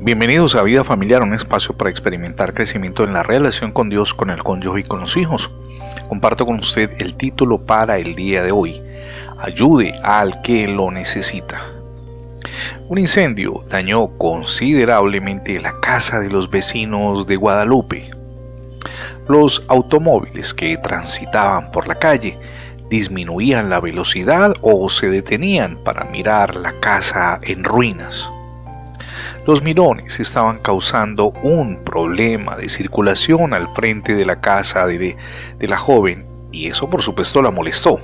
Bienvenidos a Vida Familiar, un espacio para experimentar crecimiento en la relación con Dios, con el cónyuge y con los hijos. Comparto con usted el título para el día de hoy. Ayude al que lo necesita. Un incendio dañó considerablemente la casa de los vecinos de Guadalupe. Los automóviles que transitaban por la calle disminuían la velocidad o se detenían para mirar la casa en ruinas. Los mirones estaban causando un problema de circulación al frente de la casa de, la joven y eso por supuesto la molestó.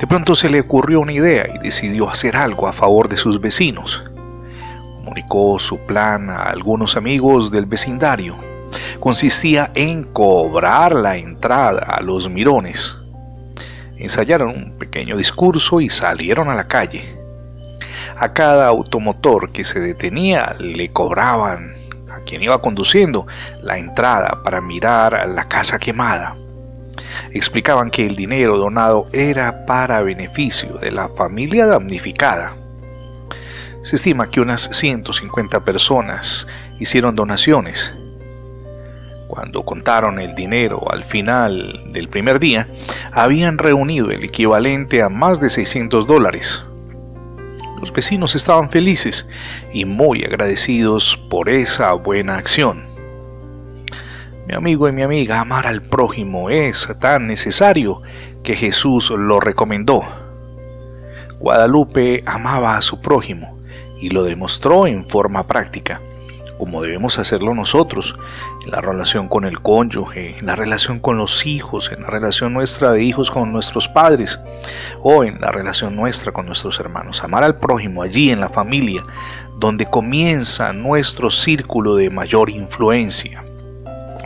De pronto se le ocurrió una idea y decidió hacer algo a favor de sus vecinos. Comunicó su plan a algunos amigos del vecindario. Consistía en cobrar la entrada a los mirones. Ensayaron un pequeño discurso y salieron a la calle. A cada automotor que se detenía le cobraban a quien iba conduciendo la entrada para mirar la casa quemada. Explicaban que el dinero donado era para beneficio de la familia damnificada. Se estima que unas 150 personas hicieron donaciones. Cuando contaron el dinero al final del primer día, habían reunido el equivalente a más de 600 dólares. Los vecinos estaban felices y muy agradecidos por esa buena acción. Mi amigo y mi amiga, amar al prójimo es tan necesario que Jesús lo recomendó. Guadalupe amaba a su prójimo y lo demostró en forma práctica como debemos hacerlo nosotros, en la relación con el cónyuge, en la relación con los hijos, en la relación nuestra de hijos con nuestros padres o en la relación nuestra con nuestros hermanos. Amar al prójimo allí en la familia, donde comienza nuestro círculo de mayor influencia.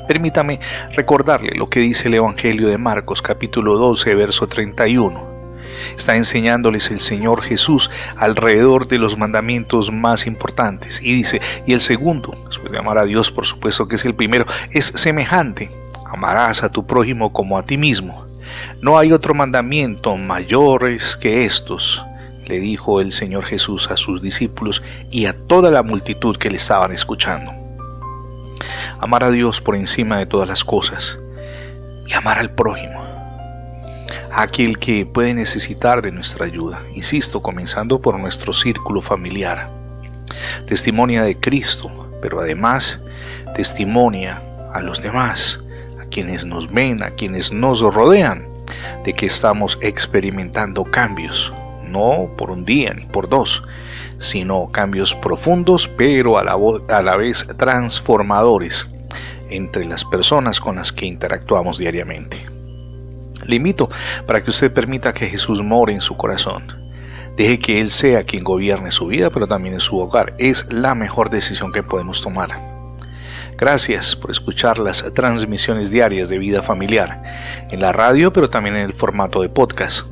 Permítame recordarle lo que dice el Evangelio de Marcos capítulo 12, verso 31. Está enseñándoles el Señor Jesús alrededor de los mandamientos más importantes. Y dice, y el segundo, después de amar a Dios, por supuesto que es el primero, es semejante. Amarás a tu prójimo como a ti mismo. No hay otro mandamiento mayores que estos, le dijo el Señor Jesús a sus discípulos y a toda la multitud que le estaban escuchando. Amar a Dios por encima de todas las cosas y amar al prójimo aquel que puede necesitar de nuestra ayuda, insisto, comenzando por nuestro círculo familiar. Testimonia de Cristo, pero además testimonia a los demás, a quienes nos ven, a quienes nos rodean, de que estamos experimentando cambios, no por un día ni por dos, sino cambios profundos, pero a la, a la vez transformadores entre las personas con las que interactuamos diariamente. Le invito para que usted permita que Jesús more en su corazón. Deje que Él sea quien gobierne su vida, pero también en su hogar. Es la mejor decisión que podemos tomar. Gracias por escuchar las transmisiones diarias de vida familiar en la radio, pero también en el formato de podcast.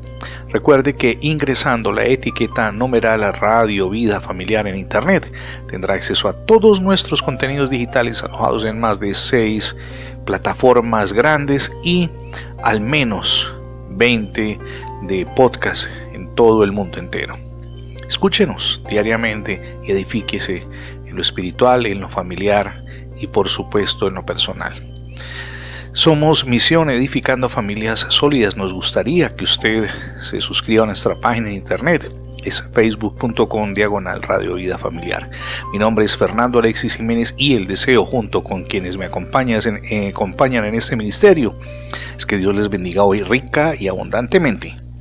Recuerde que ingresando la etiqueta numeral Radio Vida Familiar en Internet tendrá acceso a todos nuestros contenidos digitales alojados en más de seis plataformas grandes y al menos 20 de podcast en todo el mundo entero. Escúchenos diariamente y edifíquese en lo espiritual, en lo familiar y por supuesto en lo personal. Somos Misión Edificando Familias Sólidas. Nos gustaría que usted se suscriba a nuestra página en internet. Es facebook.com diagonal Radio Vida Familiar. Mi nombre es Fernando Alexis Jiménez y el deseo junto con quienes me acompañan eh, acompañan en este ministerio es que Dios les bendiga hoy rica y abundantemente.